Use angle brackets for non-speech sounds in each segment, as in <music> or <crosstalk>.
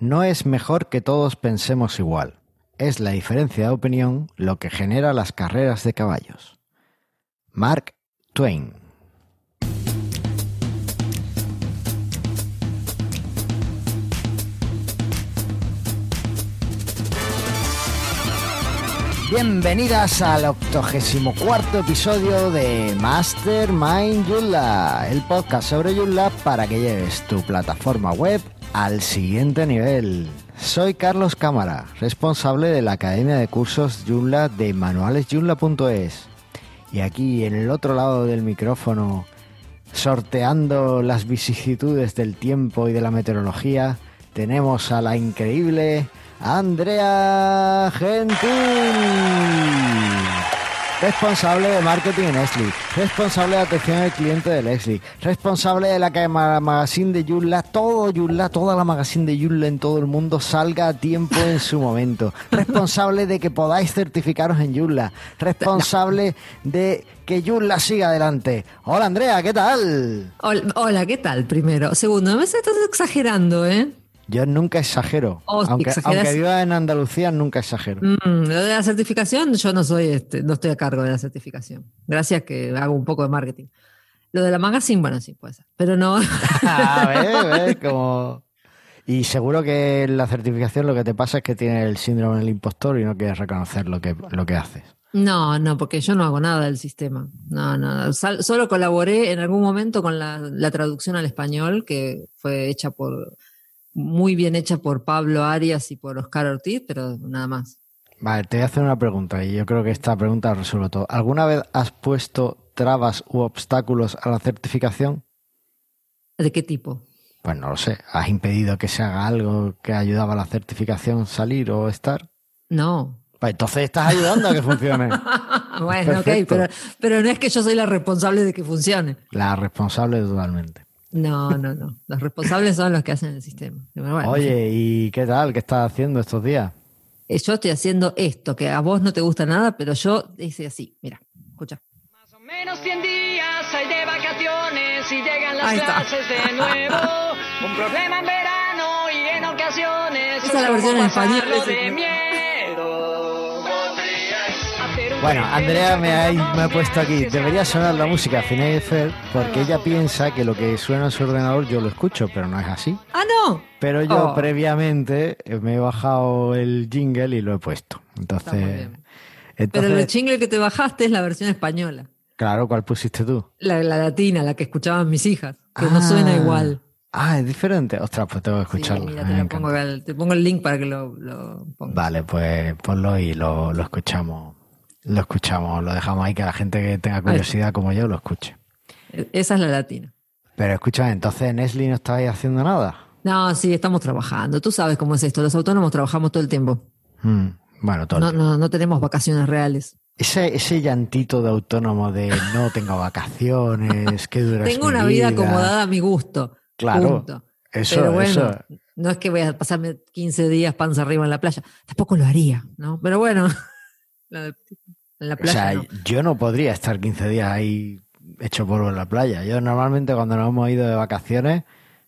No es mejor que todos pensemos igual. Es la diferencia de opinión lo que genera las carreras de caballos. Mark Twain. Bienvenidas al 84 episodio de Mastermind Joomla, el podcast sobre Joomla para que lleves tu plataforma web al siguiente nivel. Soy Carlos Cámara, responsable de la Academia de Cursos Joomla de manualesjoomla.es. Y aquí en el otro lado del micrófono, sorteando las vicisitudes del tiempo y de la meteorología, tenemos a la increíble Andrea Gentil, responsable de marketing en Leslie, responsable de atención al cliente de Leslie, responsable de la que magazine de Joomla, todo Joomla, toda la magazine de Joomla en todo el mundo salga a tiempo en su momento, responsable de que podáis certificaros en Joomla, responsable de que Joomla siga adelante. Hola Andrea, ¿qué tal? Hola, hola, ¿qué tal? Primero. Segundo, me estás exagerando, ¿eh? Yo nunca exagero. Oh, aunque, aunque viva en Andalucía, nunca exagero. Mm, lo de la certificación, yo no soy este, no estoy a cargo de la certificación. Gracias que hago un poco de marketing. Lo de la magazine, bueno, sí puede ser. Pero no. <laughs> Ah, ¿ves? ¿ves? Como... Y seguro que la certificación lo que te pasa es que tienes el síndrome del impostor y no quieres reconocer lo que, lo que haces. No, no, porque yo no hago nada del sistema. No, no. Sal- solo colaboré en algún momento con la, la traducción al español, que fue hecha por, muy bien hecha por Pablo Arias y por Oscar Ortiz, pero nada más. Vale, te voy a hacer una pregunta y yo creo que esta pregunta resuelve todo. ¿Alguna vez has puesto trabas u obstáculos a la certificación? ¿De qué tipo? Pues no lo sé. ¿Has impedido que se haga algo que ayudaba a la certificación salir o estar? No. Pues entonces estás ayudando a que funcione. <laughs> bueno, ok, Perfecto. pero, pero no es que yo soy la responsable de que funcione. La responsable totalmente. No, no, no. Los responsables son los que hacen el sistema. Bueno, Oye, ¿y qué tal? ¿Qué estás haciendo estos días? eh, yo estoy haciendo esto, que a vos no te gusta nada, pero yo hice así. Mira, escucha. Más o menos 100 días hay de vacaciones y llegan las Ahí está. clases de <laughs> nuevo. Un problema en verano y en ocasiones. Esa es la versión en español, de Bueno, Andrea me ha, me ha puesto aquí. Debería sonar la música Phineas y Ferb porque ella piensa que lo que suena en su ordenador yo lo escucho, pero no es así. ¡Ah, no! Pero yo Oh. previamente eh, me he bajado el jingle y lo he puesto. Entonces, Pero el jingle que te bajaste es la versión española. claro, ¿cuál pusiste tú? La, la latina, la que escuchaban mis hijas, que no suena Ah. igual. Ah, es diferente. Ostras, pues tengo que escucharlo. A pongo, te pongo el link para que lo, lo pongas. Vale, pues ponlo y lo, lo escuchamos. Lo escuchamos, lo dejamos ahí que la gente que tenga curiosidad como yo lo escuche. Esa es la latina. Pero escúchame, entonces Nestle no estáis haciendo nada. No, sí, estamos trabajando. Tú sabes cómo es esto. Los autónomos trabajamos todo el tiempo. Hmm, Bueno, todo el No, no, no tenemos vacaciones reales. Ese, ese llantito de autónomo de no tengo vacaciones, qué dura Tengo una vida acomodada a mi gusto. Claro, Punto. Eso, Pero bueno, eso. no es que voy a pasarme 15 días panza arriba en la playa. Tampoco lo haría, ¿no? Pero bueno, <laughs> la de- en la O playa sea, no. yo no podría estar 15 días ahí hecho polvo en la playa. Yo normalmente cuando nos hemos ido de vacaciones,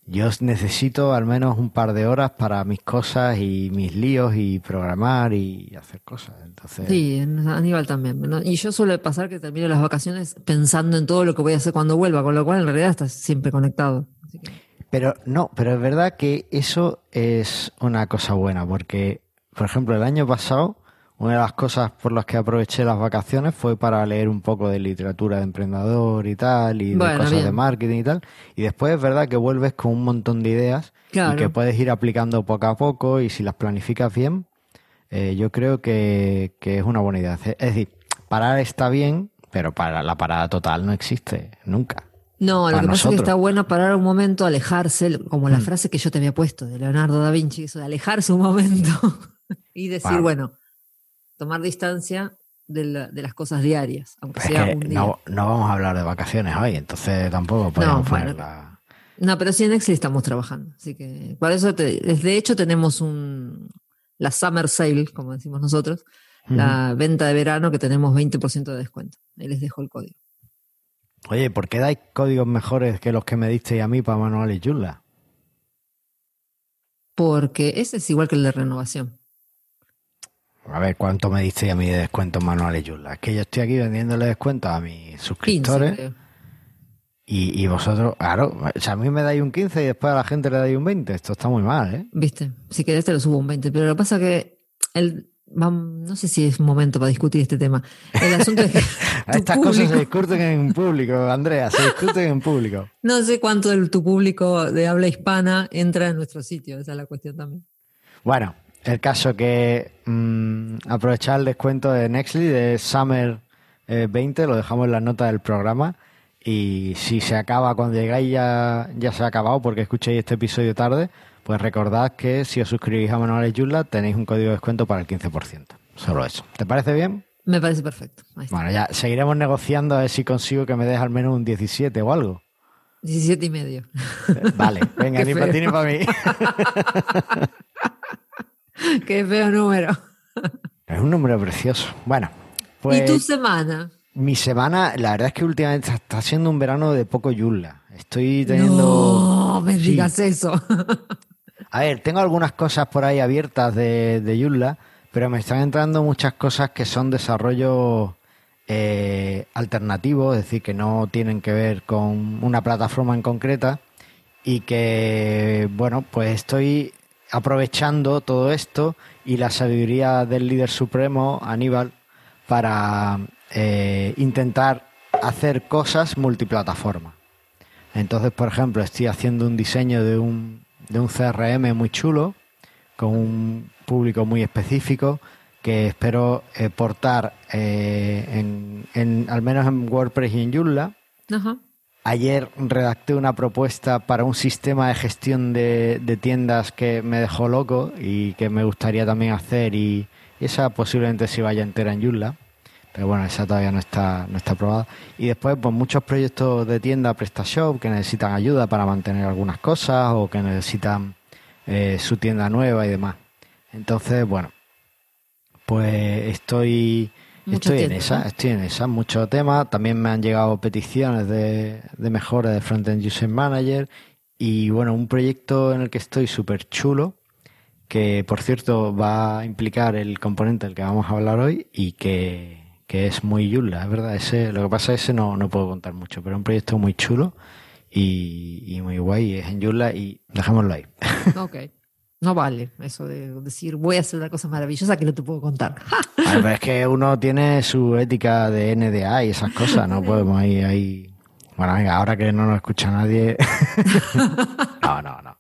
yo necesito al menos un par de horas para mis cosas y mis líos y programar y hacer cosas. Entonces, Sí, en- Aníbal también. ¿no? Y yo suele pasar que termino las vacaciones pensando en todo lo que voy a hacer cuando vuelva, con lo cual en realidad estás siempre conectado. Así que- Pero no, pero es verdad que eso es una cosa buena, porque, por ejemplo, el año pasado, una de las cosas por las que aproveché las vacaciones fue para leer un poco de literatura de emprendedor y tal, y de cosas de marketing y tal. Y después es verdad que vuelves con un montón de ideas Claro. y que puedes ir aplicando poco a poco, y si las planificas bien, eh, yo creo que, que es una buena idea. Es decir, parar está bien, pero para la parada total no existe nunca. No, lo que pasa es que está bueno parar un momento, alejarse, como la Mm. frase que yo te había puesto de Leonardo da Vinci, eso de alejarse un momento <laughs> y decir, bueno, tomar distancia de, la- de las cosas diarias, aunque Es sea un día. no, no vamos a hablar de vacaciones hoy, entonces tampoco podemos bueno. ponerla. No, pero sí en Excel estamos trabajando. Así que, por eso, te- de hecho, tenemos un, la Summer Sale, como decimos nosotros, la venta de verano que tenemos 20% de descuento. Ahí les dejo el código. Oye, ¿por qué dais códigos mejores que los que me disteis a mí para manuales Joomla? Porque ese es igual que el de renovación. A ver, ¿cuánto me diste a mí de descuentos manuales, Yula? Es que yo estoy aquí vendiéndole descuentos a mis 15, suscriptores y, y vosotros, claro, o sea, a mí me dais un 15 y después a la gente le dais un 20. Esto está muy mal, ¿eh? Viste, si querés te lo subo un 20, pero lo que pasa que el, no sé si es momento para discutir este tema. El asunto es que <laughs> Estas cosas se discuten en público, Andrea, se discuten en público. <laughs> no sé cuánto de tu público de habla hispana entra en nuestro sitio, esa es la cuestión también. Bueno, el caso que mm, aprovechar el descuento de Nextly de Summer eh, 20, lo dejamos en las notas del programa. Y si se acaba cuando llegáis ya, ya se ha acabado porque escuchéis este episodio tarde, pues recordad que si os suscribís a Manuales Yula tenéis un código de descuento para el 15%. Solo eso. ¿Te parece bien? Me parece perfecto. Bueno, ya seguiremos negociando a ver si consigo que me des al menos un 17 o algo. 17 y medio. Vale, venga, <laughs> ni para ti ni para mí. <laughs> <laughs> Qué feo número. Es un número precioso. Bueno, pues... ¿Y tu semana? Mi semana, la verdad es que últimamente está siendo un verano de poco Yula. Estoy teniendo. No me Sí. digas eso. A ver, tengo algunas cosas por ahí abiertas de, de Joomla, pero me están entrando muchas cosas que son desarrollo eh, alternativo, es decir, que no tienen que ver con una plataforma en concreta y que, bueno, pues estoy aprovechando todo esto y la sabiduría del líder supremo, Aníbal, para eh, intentar hacer cosas multiplataforma. Entonces, por ejemplo, estoy haciendo un diseño de un, de un CRM muy chulo, con un público muy específico, que espero eh, portar eh, en, en- al menos en WordPress y en Joomla. Ajá. Ayer redacté una propuesta para un sistema de gestión de, de tiendas que me dejó loco y que me gustaría también hacer y esa posiblemente sí vaya entera en Joomla. Pero bueno, esa todavía no está, no está aprobada. Y después, pues muchos proyectos de tienda PrestaShop que necesitan ayuda para mantener algunas cosas o que necesitan eh, su tienda nueva y demás. Entonces, bueno, pues estoy, Estoy en esa, estoy en esa, mucho tema. También me han llegado peticiones de, de mejora de Frontend User Manager y bueno, un proyecto en el que estoy súper chulo que por cierto va a implicar el componente del que vamos a hablar hoy y que, que es muy Joomla, es verdad. Ese, lo que pasa es que ese no, no puedo contar mucho, pero es un proyecto muy chulo y, y muy guay, es en Joomla y dejémoslo ahí. Ok. <laughs> No vale eso de decir voy a hacer una cosa maravillosa que no te puedo contar. <laughs> A ver, pero es que uno tiene su ética de NDA y esas cosas, no podemos ir ahí. Bueno, venga, ahora que no nos escucha nadie. <laughs> no, no, no.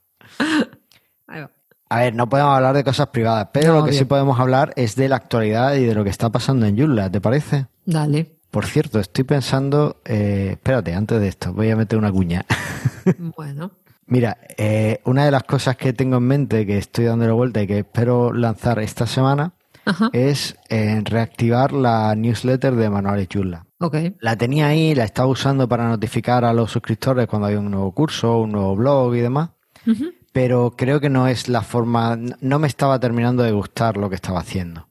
Ahí va. A ver, no podemos hablar de cosas privadas, pero No, lo que sí podemos hablar es de la actualidad y de lo que está pasando en Joomla, ¿te parece? Dale. Por cierto, estoy pensando, eh, espérate, antes de esto, voy a meter una cuña. <laughs> Bueno. Mira, eh, una de las cosas que tengo en mente, que estoy dándole vuelta y que espero lanzar esta semana, Ajá. es eh, reactivar la newsletter de Manuales Joomla. Ok. La tenía ahí, la estaba usando para notificar a los suscriptores cuando había un nuevo curso, un nuevo blog y demás, pero creo que no es la forma, no me estaba terminando de gustar lo que estaba haciendo.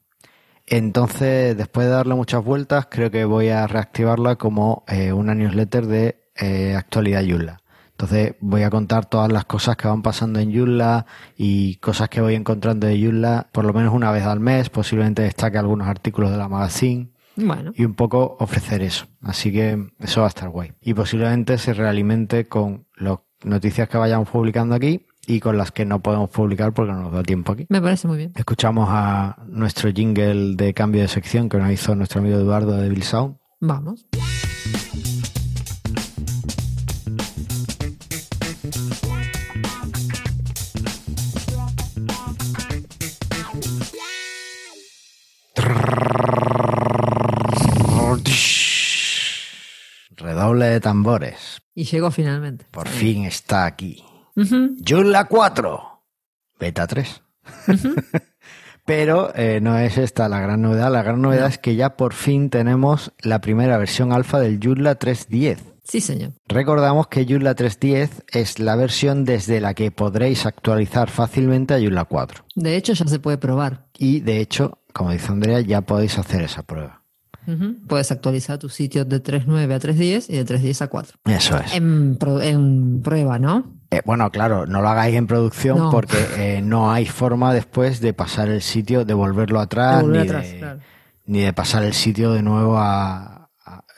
Entonces, después de darle muchas vueltas, creo que voy a reactivarla como eh, una newsletter de eh, actualidad Joomla. Entonces, voy a contar todas las cosas que van pasando en Joomla y cosas que voy encontrando de Joomla por lo menos una vez al mes. Posiblemente destaque algunos artículos de la magazine Bueno. y un poco ofrecer eso. Así que eso va a estar guay. Y posiblemente se realimente con las noticias que vayamos publicando aquí y con las que no podemos publicar porque no nos da tiempo aquí. Me parece muy bien. Escuchamos a nuestro jingle de cambio de sección que nos hizo nuestro amigo Eduardo de Bill Sound. Vamos. Tambores. Y llegó finalmente. Por fin está aquí. Ujú. Joomla 4. Beta 3. <laughs> Pero eh, no es esta la gran novedad. La gran novedad No. es que ya por fin tenemos la primera versión alfa del Joomla 3.10. Sí, señor. Recordamos que Joomla 3.10 es la versión desde la que podréis actualizar fácilmente a Joomla 4. De hecho, ya se puede probar. Y de hecho, como dice Andrea, ya podéis hacer esa prueba. Ujú. Puedes actualizar tus sitios de 3.9 a 3.10 y de 3.10 a 4. Eso es. En, pro- en prueba, ¿no? Eh, bueno, claro, no lo hagáis en producción No. porque eh, no hay forma después de pasar el sitio, de volverlo atrás, De volver ni, atrás, de, claro. ni de pasar el sitio de nuevo a-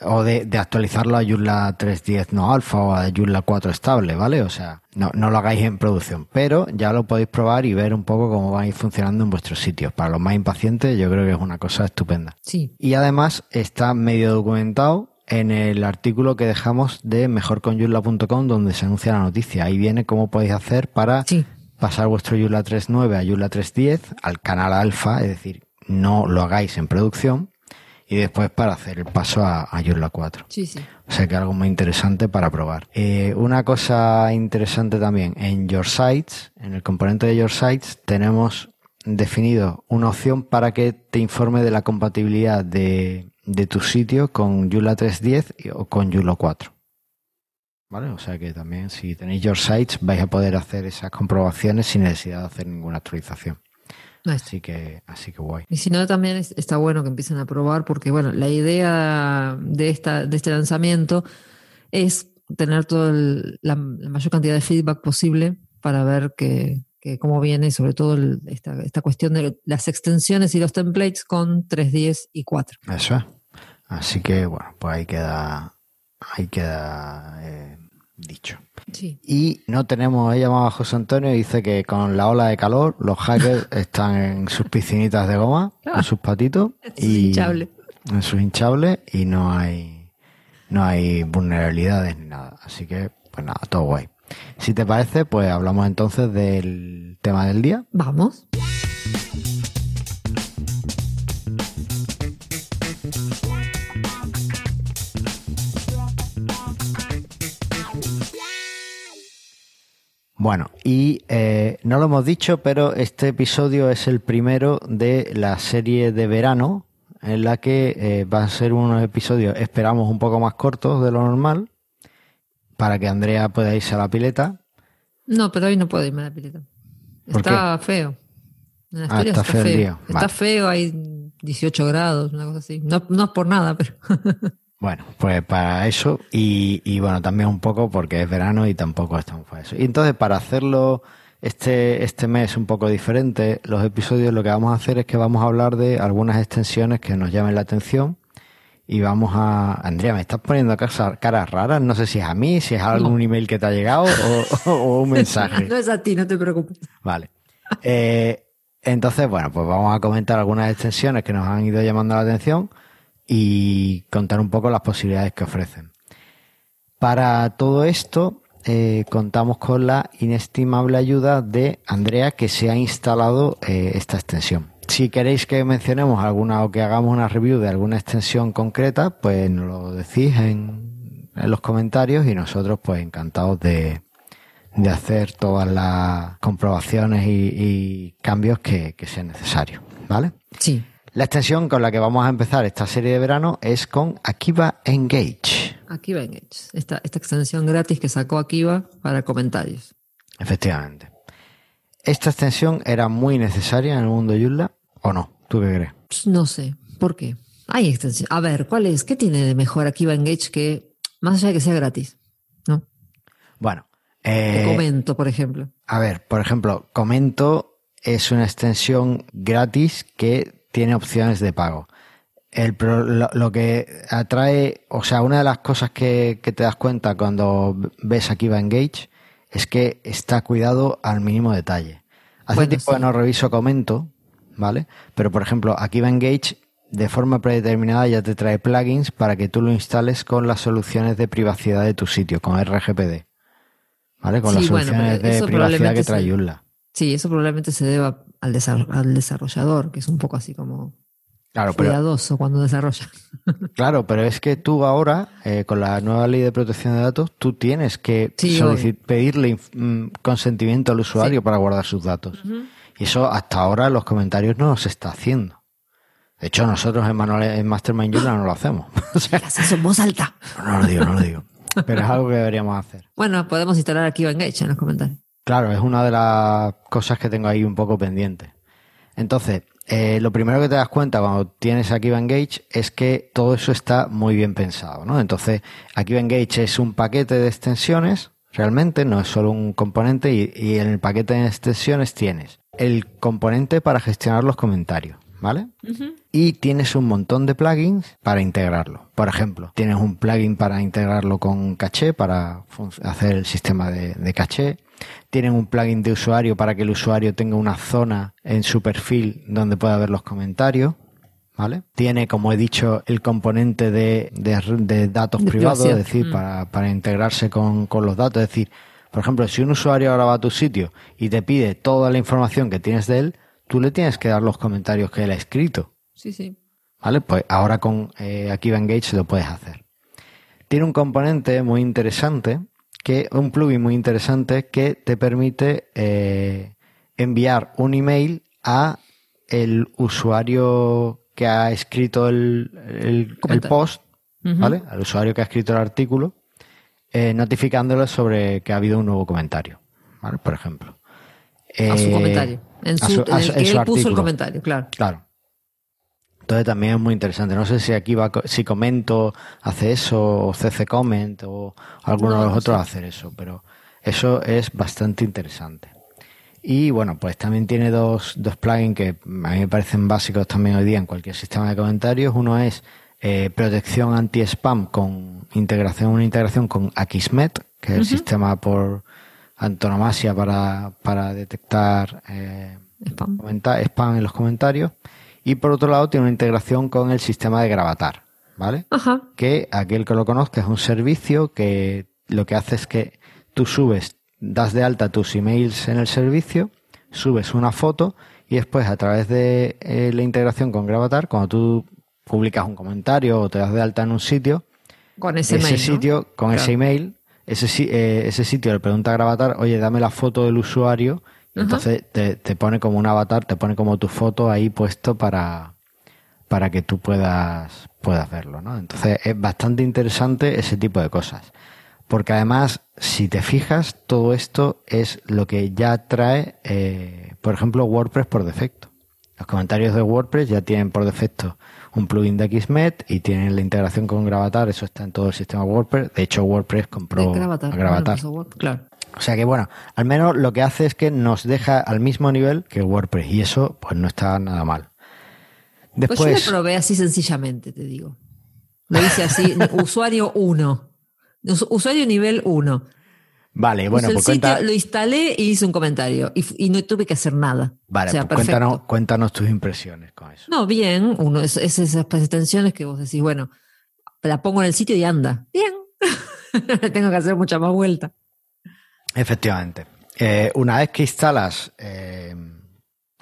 o de, de actualizarlo a Joomla 3.10 no alfa o a Joomla 4 estable, ¿vale? O sea, no, no lo hagáis en producción, pero ya lo podéis probar y ver un poco cómo va a ir funcionando en vuestros sitios. Para los más impacientes, yo creo que es una cosa estupenda. Sí, Y además está medio documentado en el artículo que dejamos de mejorconyula.com donde se anuncia la noticia. Ahí viene cómo podéis hacer para sí. pasar vuestro Joomla 3.9 a Joomla 3.10 al canal alfa, es decir, no lo hagáis en producción y después para hacer el paso a, a Joomla 4. Sí, sí. O sea que algo muy interesante para probar. Eh, una cosa interesante también, en Your Sites, en el componente de Your Sites, tenemos definido una opción para que te informe de la compatibilidad de, de tu sitio con Joomla 3.10 y- o con Joomla 4. ¿Vale? O sea que también si tenéis Your Sites vais a poder hacer esas comprobaciones sin necesidad de hacer ninguna actualización. Así que, así que guay. Y si no, también es- está bueno que empiecen a probar, porque bueno, la idea de, esta, de este lanzamiento es tener toda la, la mayor cantidad de feedback posible para ver que, que cómo viene, sobre todo el- esta, esta cuestión de las extensiones y los templates con 3.10 y 4. Eso es. Así que bueno, pues ahí queda, ahí queda eh, dicho. Sí. Y no tenemos, he llamado a José Antonio y dice que con la ola de calor los hackers <laughs> están en sus piscinitas de goma, con sus patitos y hinchable. en sus hinchables y no hay no hay vulnerabilidades ni nada. Así que pues nada, todo guay. Si te parece, pues hablamos entonces del tema del día. Vamos. Bueno, y eh, no lo hemos dicho, pero este episodio es el primero de la serie de verano, en la que eh, va a ser unos episodios, esperamos, un poco más cortos de lo normal, para que Andrea pueda irse a la pileta. No, pero hoy no puedo irme a la pileta. ¿Por Está feo. En Ah, Asturias está feo. Está Vale. feo, hay 18 grados, una cosa así. No, no es por nada, pero. <laughs> Bueno, pues para eso y, y bueno, también un poco porque es verano y tampoco estamos para eso. Y entonces para hacerlo este, este mes un poco diferente, los episodios lo que vamos a hacer es que vamos a hablar de algunas extensiones que nos llamen la atención y vamos a... Andrea, me estás poniendo caras, caras raras, no sé si es a mí, si es algún email que te ha llegado o, o un <laughs> mensaje. no es a ti, no te preocupes. Vale. Eh, entonces, bueno, pues vamos a comentar algunas extensiones que nos han ido llamando la atención y contar un poco las posibilidades que ofrecen. Para todo esto, eh, contamos con la inestimable ayuda de Andrea, que se ha instalado eh, esta extensión. Si queréis que mencionemos alguna o que hagamos una review de alguna extensión concreta, pues nos lo decís en, en los comentarios y nosotros pues encantados de, de hacer todas las comprobaciones y, cambios que, que sean necesarios, ¿vale? Sí. La extensión con la que vamos a empezar esta serie de verano es con Akiva Engage. Akiva Engage. Esta, esta extensión gratis que sacó Akiva para comentarios. Efectivamente. ¿Esta extensión era muy necesaria en el mundo Joomla o no? ¿Tú qué crees? Pues no sé. ¿Por qué? Hay extensión. A ver, ¿cuál es? ¿Qué tiene de mejor Akiva Engage que, más allá de que sea gratis? ¿No? Bueno, eh, comento, por ejemplo. a ver, por ejemplo, Comento es una extensión gratis que tiene opciones de pago. El pro- lo, lo que atrae, o sea, una de las cosas que, que te das cuenta cuando ves Akiva Engage es que está cuidado al mínimo detalle. Hace Bueno, tiempo sí. que no reviso Comento, ¿vale? Pero, por ejemplo, Akiva Engage de forma predeterminada ya te trae plugins para que tú lo instales con las soluciones de privacidad de tu sitio, con RGPD. ¿Vale? Con Sí, las bueno, soluciones de privacidad que trae. Joomla. Sí, eso probablemente se deba al, desar- al desarrollador, que es un poco así como Claro, pero, cuidadoso cuando desarrolla. <laughs> claro, pero es que tú ahora, eh, con la nueva ley de protección de datos, tú tienes que Sí, pedirle mm, consentimiento al usuario para guardar sus datos. Y eso hasta ahora en los comentarios no se está haciendo. De hecho, nosotros en, Manual, en Mastermind Joomla no lo hacemos. <laughs> O sea, ¿Qué haces en voz alta? no lo digo, no lo digo. Pero es algo que deberíamos hacer. Bueno, podemos instalar Akiva Engage en los comentarios. Claro, es una de las cosas que tengo ahí un poco pendiente. Entonces, eh, lo primero que te das cuenta cuando tienes Akiva Engage es que todo eso está muy bien pensado, ¿no? Entonces, Akiva Engage es un paquete de extensiones realmente, no es solo un componente y, y en el paquete de extensiones tienes el componente para gestionar los comentarios, ¿vale? Y tienes un montón de plugins para integrarlo. Por ejemplo, tienes un plugin para integrarlo con caché, para hacer el sistema de, de caché. Tienen un plugin de usuario para que el usuario tenga una zona en su perfil donde pueda ver los comentarios. ¿Vale? Tiene, como he dicho, el componente de, de- de datos De privados, es decir, Mm. para, para integrarse con, con los datos. Es decir, por ejemplo, si un usuario ahora va a tu sitio y te pide toda la información que tienes de él, tú le tienes que dar los comentarios que él ha escrito. Sí, sí. ¿Vale? Pues ahora con eh, Akiva Engage lo puedes hacer. Tiene un componente muy interesante, que un plugin muy interesante que te permite eh, enviar un email a el usuario que ha escrito el, el- post. ¿vale? Al usuario que ha escrito el artículo, eh, notificándole sobre que ha habido un nuevo comentario, ¿vale? Por ejemplo. A su Eh, comentario. En, a su, el en que él puso el comentario, claro. Claro. Entonces también es muy interesante. No sé si aquí va, si Comento hace eso, o CC Comment, o alguno No, de los no otros sé. hacer eso, pero eso es bastante interesante. Y bueno, pues también tiene dos, dos plugins que a mí me parecen básicos también hoy día en cualquier sistema de comentarios. Uno es eh, protección anti-spam con integración, una integración con Akismet, que es el sistema por antonomasia para, para detectar eh, spam en los comentarios. Y por otro lado tiene una integración con el sistema de Gravatar, ¿vale? Ajá. Que aquel que lo conozca es un servicio que lo que hace es que tú subes, das de alta tus emails en el servicio, subes una foto y después a través de eh, la integración con Gravatar, cuando tú publicas un comentario o te das de alta en un sitio, Con ese, ese, mail, ¿no? sitio, con Claro. ese email, ese, eh, ese sitio le pregunta a Gravatar, oye, dame la foto del usuario, entonces te, te pone como un avatar, te pone como tu foto ahí puesto para, para que tú puedas, puedas verlo, ¿no? Entonces es bastante interesante ese tipo de cosas. Porque además, si te fijas, todo esto es lo que ya trae, eh, por ejemplo, WordPress por defecto. Los comentarios de WordPress ya tienen por defecto un plugin de Xmet y tienen la integración con Gravatar, eso está en todo el sistema WordPress. De hecho, WordPress compró Gravatar. a Gravatar. Claro. O sea que bueno, al menos lo que hace es que nos deja al mismo nivel que WordPress y eso pues no está nada mal. Pues yo Después, lo probé así sencillamente, te digo. Lo hice así, <laughs> usuario 1. Usuario nivel 1. vale, bueno, pues sitio, cuenta, lo instalé y hice un comentario. Y, no tuve que hacer nada. vale, o sea, pues cuéntanos, cuéntanos tus impresiones con eso. No, bien. Uno, es, es esas extensiones que vos decís, bueno, la pongo en el sitio y anda. Bien. <laughs> Tengo que hacer mucha más vuelta. Efectivamente. Eh, una vez que instalas eh,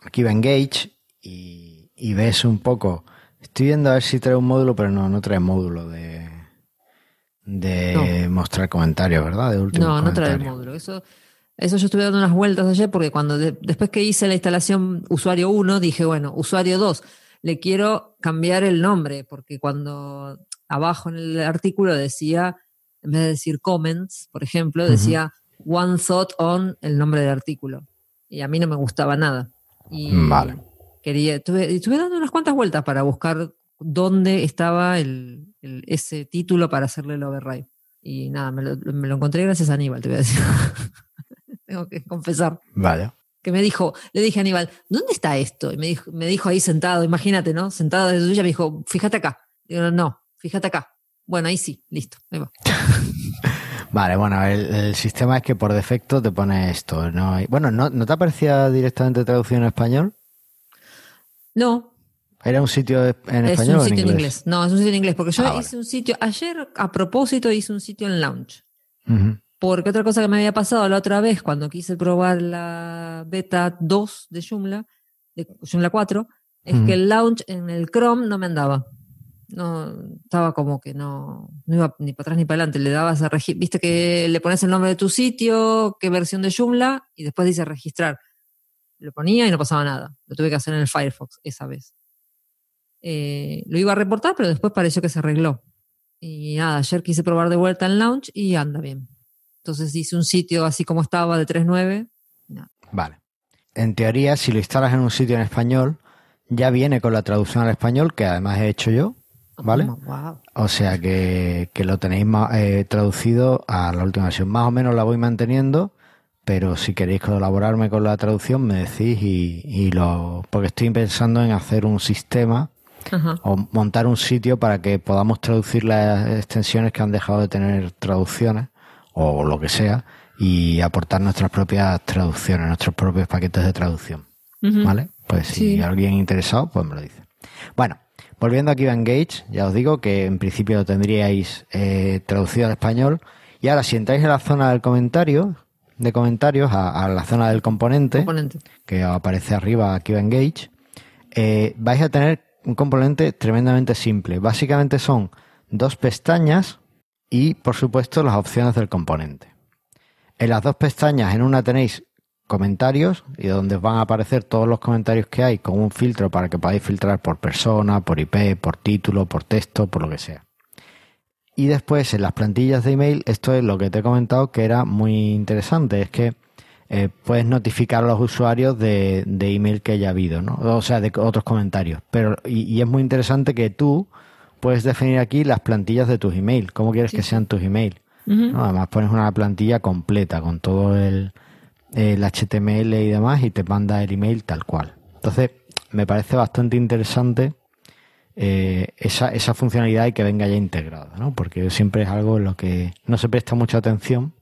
aquí va Engage y, y ves un poco, estoy viendo a ver si trae un módulo, pero no, no trae módulo de, de mostrar comentarios, ¿verdad? De último No, no trae el módulo. Eso, eso yo estuve dando unas vueltas ayer porque cuando de- después que hice la instalación usuario 1, dije, bueno, usuario 2, le quiero cambiar el nombre porque cuando abajo en el artículo decía, en vez de decir comments, por ejemplo, decía one thought on el nombre del artículo. Y a mí no me gustaba nada. Y Vale. quería, estuve, estuve dando unas cuantas vueltas para buscar dónde estaba el, el- ese título para hacerle el override. Y nada, me lo, me lo encontré gracias a Aníbal, te voy a decir. <laughs> Tengo que confesar. Vale. Que me dijo, le dije a Aníbal, ¿dónde está esto? Y me dijo, me dijo ahí sentado, imagínate, ¿no? Sentado desde suya, me dijo, fíjate acá. Digo, no, fíjate acá. Bueno, ahí sí, listo, ahí va. <laughs> Vale, bueno, el, el sistema es que por defecto te pone esto. ¿no? Bueno, ¿no, ¿no te aparecía directamente traducido en español? No, ¿Era un sitio en es español un o en sitio inglés? en inglés. No, es un sitio en inglés, porque yo Ah, vale. hice un sitio, ayer a propósito hice un sitio en Launch. Ujú. Porque otra cosa que me había pasado la otra vez cuando quise probar la beta 2 de Joomla, de Joomla 4, es que el launch en el Chrome no me andaba. No, estaba como que no, no iba ni para atrás ni para adelante. Le dabas a registrar, viste que le pones el nombre de tu sitio, qué versión de Joomla, y después dice registrar. Lo ponía y no pasaba nada. Lo tuve que hacer en el Firefox esa vez. Eh, lo iba a reportar, pero después pareció que se arregló. Y nada, ayer quise probar de vuelta en Launch y anda bien. Entonces hice un sitio así como estaba de 3.9. Vale. En teoría, si lo instalas en un sitio en español, ya viene con la traducción al español, que además he hecho yo. ¿Vale? Wow. O sea que, que lo tenéis eh, traducido a la última versión. Más o menos la voy manteniendo, pero si queréis colaborarme con la traducción me decís y, y lo... Porque estoy pensando en hacer un sistema Ajá. o montar un sitio para que podamos traducir las extensiones que han dejado de tener traducciones o lo que sea y aportar nuestras propias traducciones, nuestros propios paquetes de traducción. ¿Vale? Pues si Sí. alguien interesado, pues me lo dice. Bueno, volviendo aquí a Engage, ya os digo que en principio lo tendríais eh, traducido al español. Y ahora, si entráis en la zona del comentario, de comentarios, a, a la zona del componente, Componente. que aparece arriba aquí va Engage, eh, vais a tener un componente tremendamente simple. Básicamente son dos pestañas y, por supuesto, las opciones del componente. En las dos pestañas, en una tenéis comentarios y donde van a aparecer todos los comentarios que hay con un filtro para que podáis filtrar por persona, por IP, por título, por texto, por lo que sea. Y después en las plantillas de email, esto es lo que te he comentado que era muy interesante, es que eh, puedes notificar a los usuarios de, de email que haya habido, ¿no? O sea, de otros comentarios. Pero, y, y es muy interesante que tú puedes definir aquí las plantillas de tus email, cómo quieres que sean tus email. Además pones una plantilla completa con todo el, el HTML y demás y te manda el email tal cual. Entonces, me parece bastante interesante eh, esa, esa funcionalidad y que venga ya integrada, ¿no? Porque siempre es algo en lo que no se presta mucha atención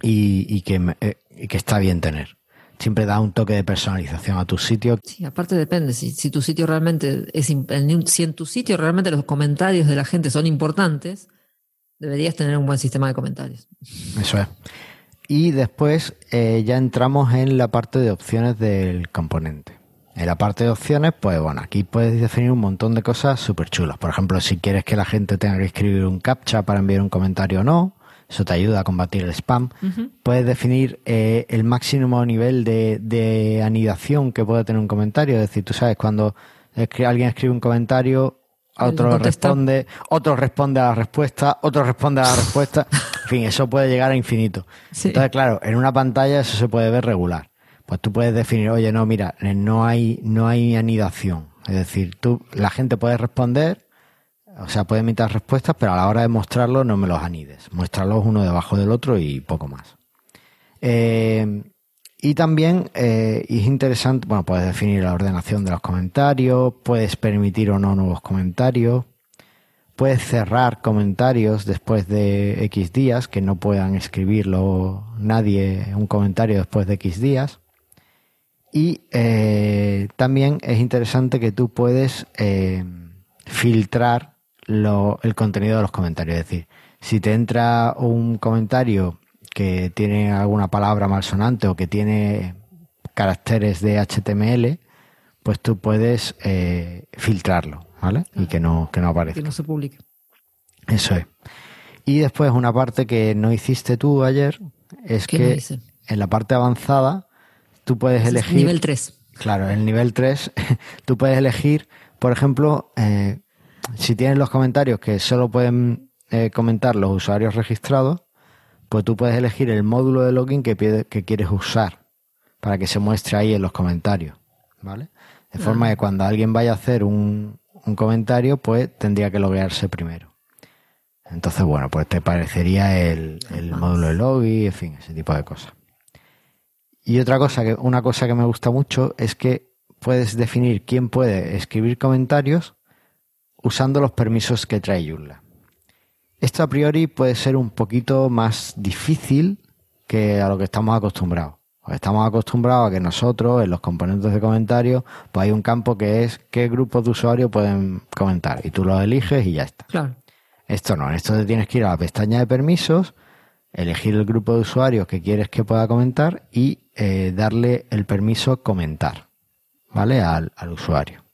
y, y que, me- eh, y que está bien tener. Siempre da un toque de personalización a tu sitio. Sí, aparte depende. Si, si tu sitio realmente es. Si en tu sitio realmente los comentarios de la gente son importantes, deberías tener un buen sistema de comentarios. Eso es. Y después eh, ya entramos en la parte de opciones del componente. En la parte de opciones, pues bueno, aquí puedes definir un montón de cosas súper chulas. Por ejemplo, si quieres que la gente tenga que escribir un captcha para enviar un comentario o no, eso te ayuda a combatir el spam. Puedes definir eh, el máximo nivel de, de anidación que puede tener un comentario. Es decir, tú sabes, cuando escri- alguien escribe un comentario, otro responde, otro responde a la respuesta, otro responde a la respuesta. <laughs> En fin, eso puede llegar a infinito. Sí. Entonces, claro, en una pantalla eso se puede ver regular. Pues tú puedes definir, oye, no, mira, no hay, no hay anidación. Es decir, tú, la gente puede responder, o sea, puede emitir respuestas, pero a la hora de mostrarlo no me los anides. Muéstralos uno debajo del otro y poco más. Eh, y también eh, es interesante, bueno, puedes definir la ordenación de los comentarios, puedes permitir o no nuevos comentarios, puedes cerrar comentarios después de X días, que no puedan escribirlo nadie un comentario después de X días. Y eh, también es interesante que tú puedes eh, filtrar lo- el contenido de los comentarios. Es decir, si te entra un comentario que tiene alguna palabra malsonante o que tiene caracteres de HTML, pues tú puedes eh, filtrarlo, ¿vale? Y que no, que no aparezca. Que no se publique. Eso es. Y después una parte que no hiciste tú ayer es ¿Qué no que en la parte avanzada tú puedes Ese es elegir... Nivel 3. Claro, en el nivel 3 <laughs> tú puedes elegir, por ejemplo, eh, si tienes los comentarios que solo pueden eh, comentar los usuarios registrados, pues tú puedes elegir el módulo de login que, pide- que quieres usar para que se muestre ahí en los comentarios, ¿vale? De forma que cuando alguien vaya a hacer un, un comentario, pues tendría que loguearse primero. Entonces, bueno, pues te parecería el, el módulo de login, en fin, ese tipo de cosas. Y otra cosa que, una cosa que me gusta mucho es que puedes definir quién puede escribir comentarios usando los permisos que trae Joomla. Esto a priori puede ser un poquito más difícil que a lo que estamos acostumbrados. Porque Estamos acostumbrados a que nosotros, en los componentes de comentarios, pues hay un campo que es qué grupos de usuarios pueden comentar. Y tú los eliges y ya está. Claro. Esto no, en esto te tienes que ir a la pestaña de permisos, elegir el grupo de usuarios que quieres que pueda comentar y eh, darle el permiso comentar, ¿vale? Al, al usuario.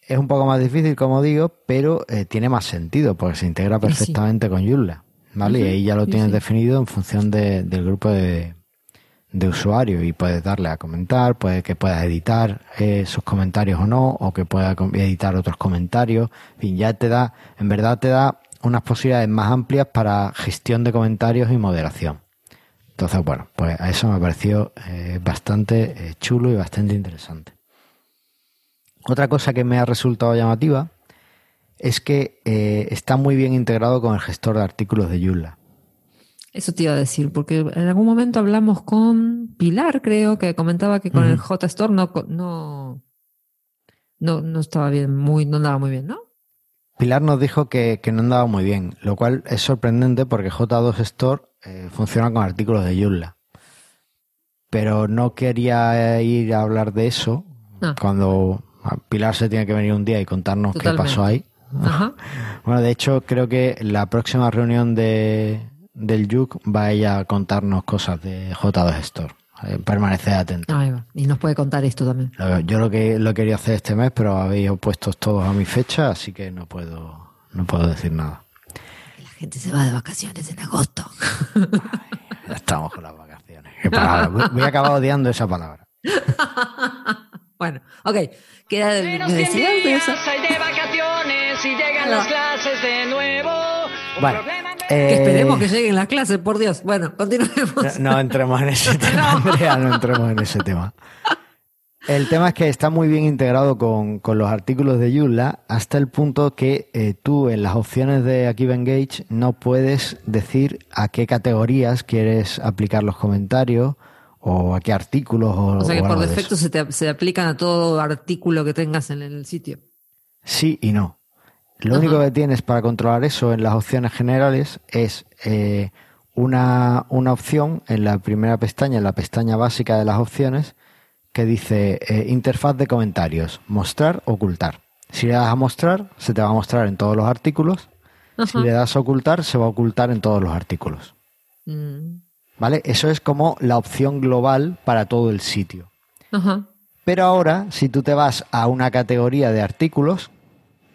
Es un poco más difícil, como digo, pero eh, tiene más sentido porque se integra sí. perfectamente con Joomla, ¿vale? Y ahí ya lo tienes sí. definido en función de- del grupo de, de usuarios y puedes darle a comentar, puede que puedas editar eh, sus comentarios o no, o que pueda com- editar otros comentarios. En fin, ya te da, en verdad te da unas posibilidades más amplias para gestión de comentarios y moderación. Entonces, bueno, pues a eso me pareció eh, bastante eh, chulo y bastante interesante. Otra cosa que me ha resultado llamativa es que está muy bien integrado con el gestor de artículos de Joomla. Eso te iba a decir, porque en algún momento hablamos con Pilar, creo, que comentaba que con el Ujú. JStore no, co- no, no, no estaba bien, muy, no andaba muy bien, ¿no? Pilar nos dijo que, que no andaba muy bien, lo cual es sorprendente porque J2 Store eh, funciona con artículos de Joomla. Pero no quería eh, ir a hablar de eso Ah. cuando ah, Pilar se tiene que venir un día y contarnos qué pasó ahí. Ajá. <laughs> Bueno, de hecho, creo que la próxima reunión de, del YUC va ella a contarnos cosas de J2 Store. Eh, permaneced atentos. Ahí va. Y nos puede contar esto también. Yo lo que lo quería hacer este mes, pero habéis opuesto todos a mi fecha, así que no puedo, no puedo decir nada. La gente se va de vacaciones en agosto. Ya estamos con las vacaciones. Qué palabra. Voy- a acabar odiando esa palabra. <laughs> bueno, ok. Queda de, Menos me 100 decías de hay de vacaciones y llegan las clases de nuevo. Bueno, Que eh, esperemos que lleguen las clases, por Dios. Bueno, continuemos. No, no entremos en ese <laughs> tema, Andrea, no entremos en ese tema. El tema es que está muy bien integrado con, con los artículos de Joomla hasta el punto que eh, tú en las opciones de Akiva Engage no puedes decir a qué categorías quieres aplicar los comentarios o a qué artículos o, O sea que o por de defecto se, te, se aplican a todo artículo que tengas en el sitio. Sí y no. Lo Ajá. único que tienes para controlar eso en las opciones generales es eh, una, una opción en la primera pestaña, en la pestaña básica de las opciones, que dice eh, interfaz de comentarios, mostrar, ocultar. Si le das a mostrar, se te va a mostrar en todos los artículos. Si le das a ocultar, se va a ocultar en todos los artículos. Mm. ¿Vale? Eso es como la opción global para todo el sitio. Ajá. Pero ahora, si tú te vas a una categoría de artículos,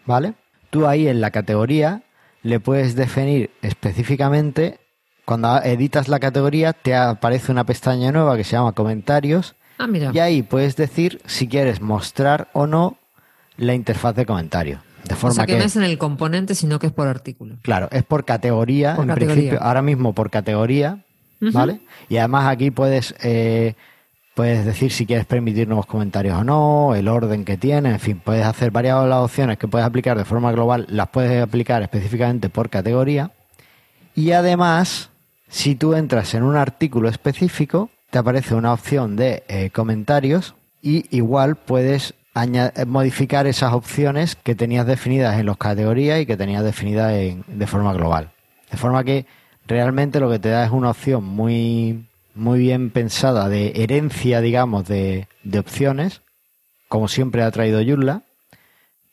¿vale? Tú ahí en la categoría le puedes definir específicamente, cuando editas la categoría, te aparece una pestaña nueva que se llama comentarios Ah, mira. y ahí puedes decir si quieres mostrar o no la interfaz de comentarios. De o forma sea que, que, no es en el componente, sino que es por artículo. claro, es por categoría, Por en categoría. principio, ahora mismo por categoría. ¿vale? Y además aquí puedes, eh, puedes decir si quieres permitir nuevos comentarios o no, el orden que tiene, en fin, puedes hacer varias las opciones que puedes aplicar de forma global, las puedes aplicar específicamente por categoría. Y además, si tú entras en un artículo específico, te aparece una opción de eh, comentarios y igual puedes eh, modificar esas opciones que tenías definidas en las categorías y que tenías definidas en- de forma global. De forma que realmente lo que te da es una opción muy, muy bien pensada de herencia, digamos, de, de opciones, como siempre ha traído Joomla,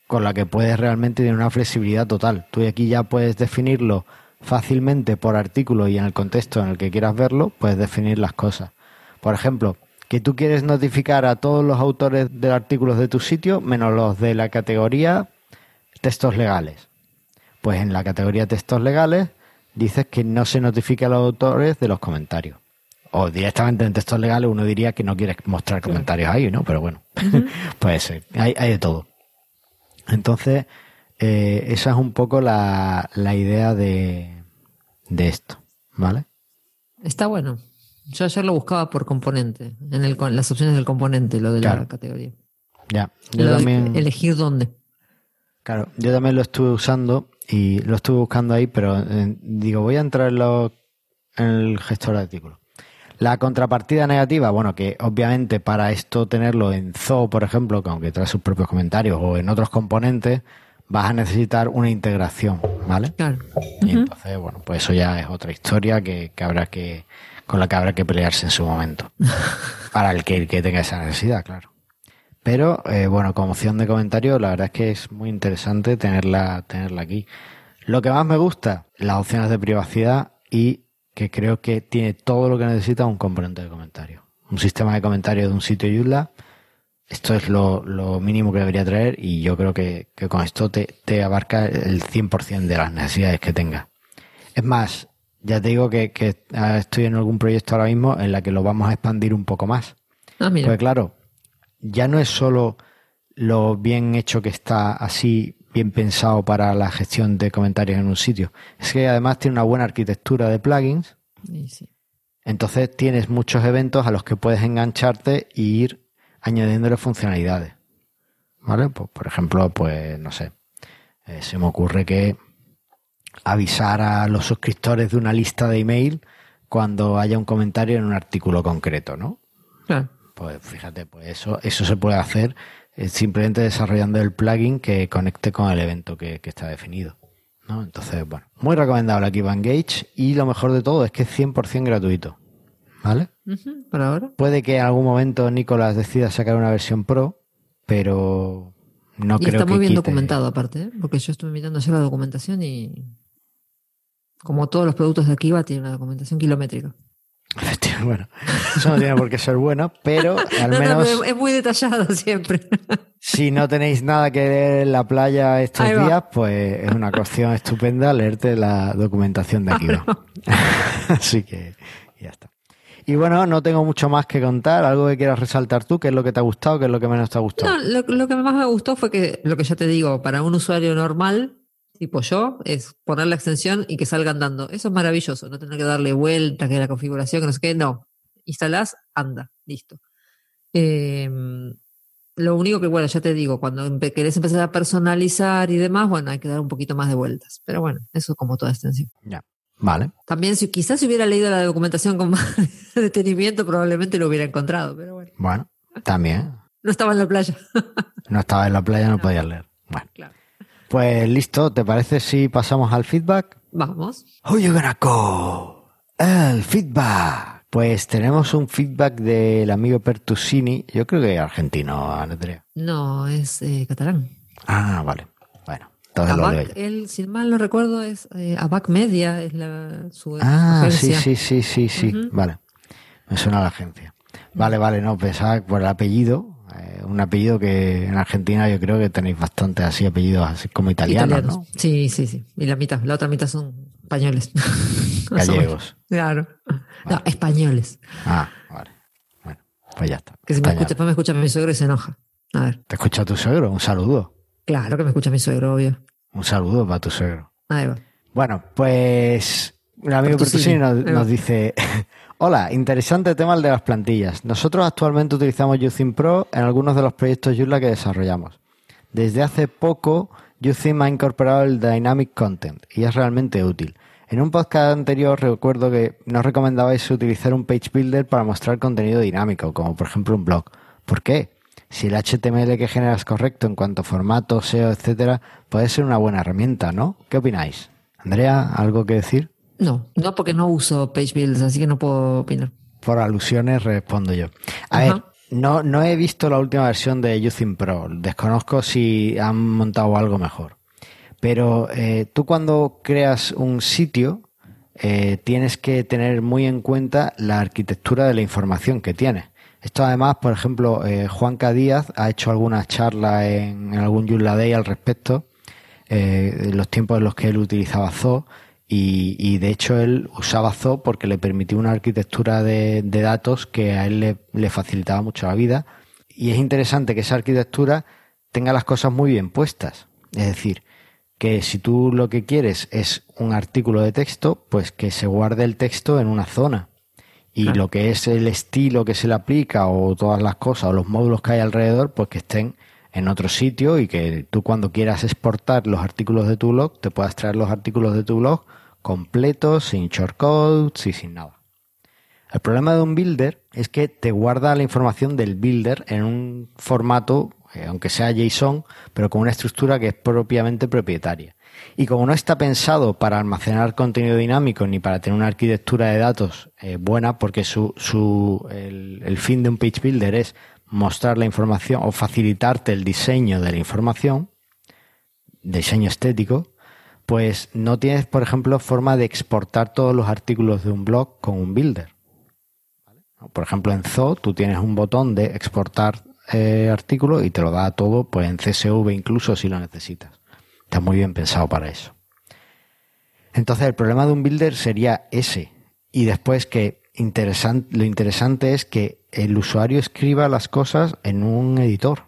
con la que puedes realmente tener una flexibilidad total. Tú aquí ya puedes definirlo fácilmente por artículo y en el contexto en el que quieras verlo, puedes definir las cosas. Por ejemplo, que tú quieres notificar a todos los autores de artículos de tu sitio, menos los de la categoría textos legales. Pues en la categoría textos legales dices que no se notifique a los autores de los comentarios. O directamente en textos legales uno diría que no quieres mostrar comentarios ahí, ¿no? Pero bueno, <laughs> puede ser. Hay, hay de todo. Entonces, eh, esa es un poco la, la idea de, de esto, ¿vale? Está bueno. Yo ayer lo buscaba por componente, en el, con las opciones del componente, lo de la categoría. Ya, yo Lo de también, Elegir dónde. claro, yo también lo estuve usando y lo estuve buscando ahí, pero eh, digo, voy a entrar en, lo- en el gestor de artículos. La contrapartida negativa, bueno, que obviamente para esto tenerlo en Zoo, por ejemplo, que aunque trae sus propios comentarios, o en otros componentes, vas a necesitar una integración, ¿vale? Claro. Y entonces, bueno, pues eso ya es otra historia que, que habrá que, con la que habrá que pelearse en su momento. <laughs> Para el que, el que tenga esa necesidad, claro. Pero, eh, bueno, como opción de comentario, la verdad es que es muy interesante tenerla, tenerla aquí. Lo que más me gusta, las opciones de privacidad y que creo que tiene todo lo que necesita un componente de comentario. Un sistema de comentarios de un sitio Joomla, esto es lo, lo mínimo que debería traer y yo creo que, que con esto te, te abarca el 100% de las necesidades que tenga. Es más, ya te digo que, que estoy en algún proyecto ahora mismo en la que lo vamos a expandir un poco más. Ah, mira. Porque claro, ya no es solo lo bien hecho que está así, bien pensado para la gestión de comentarios en un sitio. Es que además tiene una buena arquitectura de plugins. Sí, sí. Entonces tienes muchos eventos a los que puedes engancharte y ir añadiéndole funcionalidades. ¿Vale? Pues, por ejemplo, pues no sé. eh, se me ocurre que avisar a los suscriptores de una lista de email cuando haya un comentario en un artículo concreto, ¿no? Pues fíjate, pues eso, eso se puede hacer simplemente desarrollando el plugin que conecte con el evento que, que está definido. ¿no? Entonces, bueno, muy recomendable aquí Gage y lo mejor de todo es que es 100% gratuito. ¿Vale? Ujú, Por ahora. Puede que en algún momento Nicolás decida sacar una versión pro, pero no y creo está que muy bien quite- documentado aparte, ¿eh? porque yo estuve mirando ayer la documentación y como todos los productos de Akiva tiene una documentación kilométrica. <laughs> Bueno, eso no tiene por qué ser bueno, pero <laughs> al No, no, menos es muy detallado siempre. <laughs> si no tenéis nada que leer en la playa estos días, pues es una opción estupenda leerte la documentación de aquí. Así que ya está. Y bueno, no tengo mucho más que contar. Algo que quieras resaltar tú, qué es lo que te ha gustado, qué es lo que menos te ha gustado. No, lo, lo que más me gustó fue que, lo que ya te digo, para un usuario normal, tipo yo, es poner la extensión y que salga andando. Eso es maravilloso, no tener que darle vuelta, que la configuración, que no sé qué, no. Instalás, anda, listo. Eh, lo único que, bueno, ya te digo, cuando empe- querés empezar a personalizar y demás, bueno, hay que dar un poquito más de vueltas. Pero bueno, eso como toda extensión. Ya. Vale. También, si quizás si hubiera leído la documentación con <laughs> más detenimiento, probablemente lo hubiera encontrado, pero bueno, Bueno, también. no estaba en la playa. No estaba en la playa, no podías leer. Bueno, claro. Pues listo. ¿Te parece si pasamos al feedback? Vamos. Gonna call? El feedback. Pues tenemos un feedback del amigo Pertusini. Yo creo que argentino, Andrea. No, es eh, catalán. Ah, vale. Bueno, entonces lo leo yo. él, si mal no recuerdo, es eh, Abac Media, es la, su Ah, sí, sí, sí, sí, sí. Vale. Me suena la agencia. Vale, vale, no, pensaba por el apellido. Eh, un apellido que en Argentina yo creo que tenéis bastantes así apellidos así como italianos, Italianos. ¿no? Sí, sí, sí. Y la mitad, la otra mitad son españoles. <laughs> Gallegos. Claro. No, españoles. Ah, vale. Bueno, pues ya está. Que si me escucha, después me escucha mi suegro y se enoja. A ver. ¿Te escucha tu suegro? Un saludo. Claro que me escucha mi suegro, obvio. Un saludo para tu suegro. Ahí va. Bueno, pues el amigo Pertusini. Pertusini nos, nos dice, hola, interesante tema el de las plantillas. Nosotros actualmente utilizamos Uthim Pro en algunos de los proyectos Joomla que desarrollamos. Desde hace poco, Uthim ha incorporado el Dynamic Content y es realmente útil. En un podcast anterior recuerdo que nos recomendabais utilizar un page builder para mostrar contenido dinámico, como por ejemplo un blog. ¿Por qué? Si el HTML que generas es correcto en cuanto a formato, SEO, etcétera, puede ser una buena herramienta, ¿no? ¿Qué opináis? Andrea, ¿algo que decir? No, no porque no uso page builds, así que no puedo opinar. Por alusiones respondo yo. A Ajá. ver, no, no he visto la última versión de Uthim Pro. Desconozco si han montado algo mejor. Pero eh, tú cuando creas un sitio eh, tienes que tener muy en cuenta la arquitectura de la información que tienes. Esto además, por ejemplo, eh, Juanca Díaz ha hecho algunas charlas en, en algún Joomla Day al respecto, eh, en los tiempos en los que él utilizaba Zoo, y, y de hecho él usaba Zoo porque le permitía una arquitectura de, de datos que a él le, le facilitaba mucho la vida. Y es interesante que esa arquitectura tenga las cosas muy bien puestas. Es decir, que si tú lo que quieres es un artículo de texto, pues que se guarde el texto en una zona. Y lo que es el estilo que se le aplica o todas las cosas o los módulos que hay alrededor, pues que estén en otro sitio y que tú cuando quieras exportar los artículos de tu blog, te puedas traer los artículos de tu blog completos, sin shortcodes y sin nada. El problema de un builder es que te guarda la información del builder en un formato, eh, aunque sea JSON, pero con una estructura que es propiamente propietaria. Y como no está pensado para almacenar contenido dinámico ni para tener una arquitectura de datos eh, buena, porque su, su, el fin de un page builder es mostrar la información o facilitarte el diseño de la información, diseño estético, pues no tienes, por ejemplo, forma de exportar todos los artículos de un blog con un builder. Por ejemplo, en Zoo tú tienes un botón de exportar eh, artículo y te lo da todo pues en CSV incluso si lo necesitas. Está muy bien pensado para eso. Entonces el problema de un builder sería ese. Y después que lo interesante es que el usuario escriba las cosas en un editor.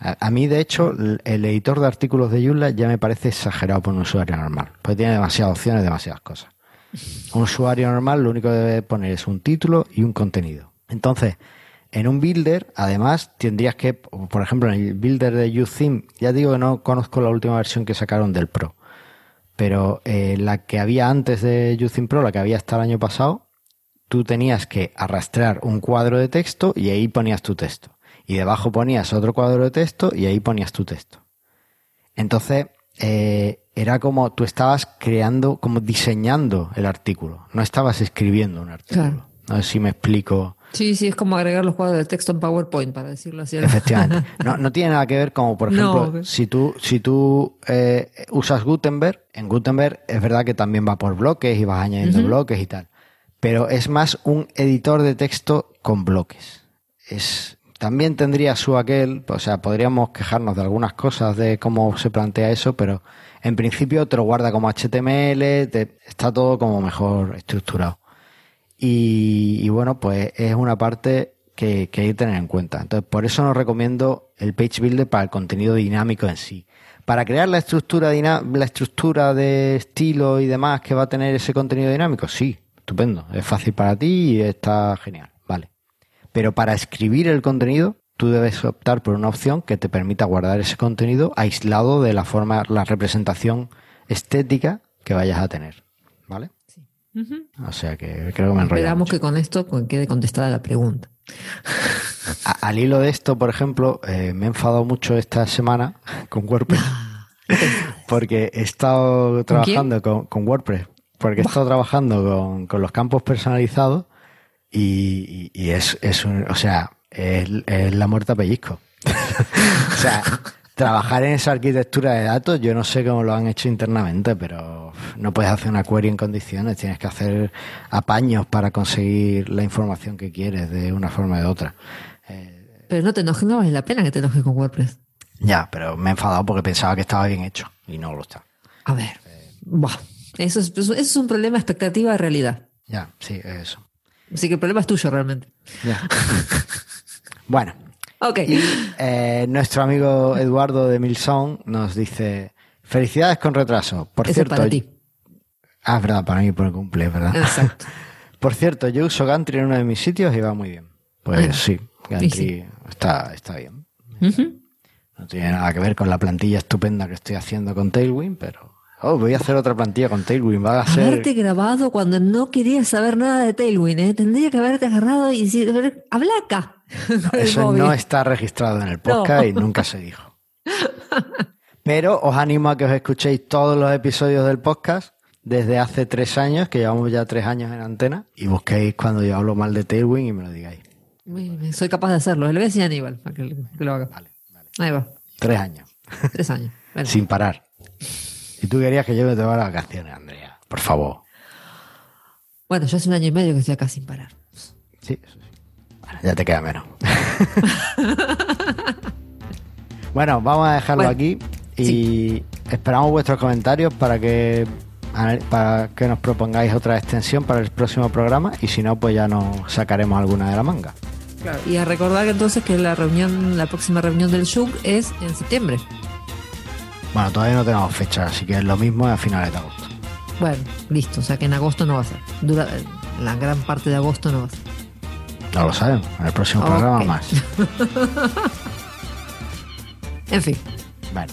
A, mí, de hecho, el, editor de artículos de Joomla ya me parece exagerado por un usuario normal. Porque tiene demasiadas opciones, demasiadas cosas. Un usuario normal lo único que debe poner es un título y un contenido. Entonces, En un builder, además, tendrías que, por ejemplo, en el builder de UTheme, ya digo que no conozco la última versión que sacaron del Pro, pero eh, la que había antes de UTheme Pro, la que había hasta el año pasado, tú tenías que arrastrar un cuadro de texto y ahí ponías tu texto. Y debajo ponías otro cuadro de texto y ahí ponías tu texto. Entonces, eh, era como tú estabas creando, como diseñando el artículo, no estabas escribiendo un artículo. Claro. No sé si me explico. Sí, sí, es como agregar los cuadros de texto en PowerPoint, para decirlo así. Efectivamente. <laughs> No, no tiene nada que ver como, por ejemplo, No. si tú, si tú eh, usas Gutenberg, en Gutenberg es verdad que también va por bloques y vas añadiendo bloques y tal. Pero es más un editor de texto con bloques. Es, también tendría su aquel, o sea, podríamos quejarnos de algunas cosas de cómo se plantea eso, pero en principio te lo guarda como HTML, te- está todo como mejor estructurado. Y, bueno, pues es una parte que, hay que tener en cuenta. Entonces, por eso no recomiendo el Page Builder para el contenido dinámico en sí. Para crear la estructura, la estructura de estilo y demás que va a tener ese contenido dinámico, sí, estupendo. Es fácil para ti y está genial. Pero para escribir el contenido, tú debes optar por una opción que te permita guardar ese contenido aislado de la forma, la representación estética que vayas a tener, ¿vale? O sea que creo que me Esperamos mucho. que con esto quede contestada la pregunta. A- al hilo de esto, por ejemplo, eh, me he enfadado mucho esta semana <laughs> con WordPress. porque he estado trabajando con, con WordPress. Porque he estado trabajando con, con los campos personalizados y, es, es un, o sea, es, es la muerte a pellizco. <laughs> o sea, trabajar en esa arquitectura de datos, yo no sé cómo lo han hecho internamente, pero no puedes hacer una query en condiciones, tienes que hacer apaños para conseguir la información que quieres de una forma o de otra. Pero no te enojes, no vale la pena que te enojes con WordPress. Ya, pero me he enfadado porque pensaba que estaba bien hecho y no lo está. A ver. Buah. Eso es, eso es un problema expectativa de realidad. Ya, sí, eso. Así que el problema es tuyo realmente. Ya. <laughs> bueno, Ok. y eh, nuestro amigo Eduardo de Milson nos dice: Felicidades con retraso. Por Eso cierto, para ti. Ah, es verdad, para mí por el cumple, verdad. Exacto. <laughs> Por cierto, yo uso Gantry en uno de mis sitios y va muy bien. Pues sí, Gantry sí. Está, está bien. Ujú. No tiene nada que ver con la plantilla estupenda que estoy haciendo con Tailwind, pero. Oh, voy a hacer otra plantilla con Tailwind. Va a ser. Haberte grabado cuando no querías saber nada de Tailwind, ¿eh? Tendría que haberte agarrado y decir, habla acá. <laughs> Eso no está registrado en el podcast No. y <laughs> nunca se dijo. Pero os animo a que os escuchéis todos los episodios del podcast desde hace tres años, que llevamos ya tres años en antena, y busquéis cuando yo hablo mal de Tailwind y me lo digáis. Soy capaz de hacerlo. Le voy a decir a Aníbal para que, lo haga. Vale, vale. Ahí va. Tres años, Tres años. <laughs> Sin parar. Y tú querías que yo me tomara vacaciones, Andrea. Por favor. Bueno, yo hace un año y medio que estoy acá sin parar. Sí, eso sí. Bueno, ya te queda menos. <laughs> bueno, vamos a dejarlo Bueno, aquí y esperamos vuestros comentarios para que para que nos propongáis otra extensión para el próximo programa y si no, pues ya nos sacaremos alguna de la manga. Claro. Y a recordar entonces que la reunión, la próxima reunión del SHUG es en septiembre. Bueno, todavía no tenemos fecha, así que es lo mismo a finales de agosto. Bueno, listo. O sea que en agosto no va a ser. Dura, la gran parte de agosto no va a ser. No lo sabemos, en el próximo Ok. programa más. <laughs> En fin. Bueno,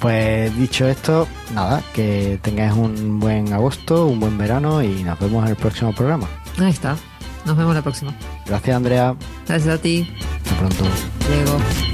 pues dicho esto, nada, que tengáis un buen agosto, un buen verano y nos vemos en el próximo programa. Ahí está. Nos vemos la próxima. Gracias, Andrea. Gracias a ti. Hasta pronto. Diego.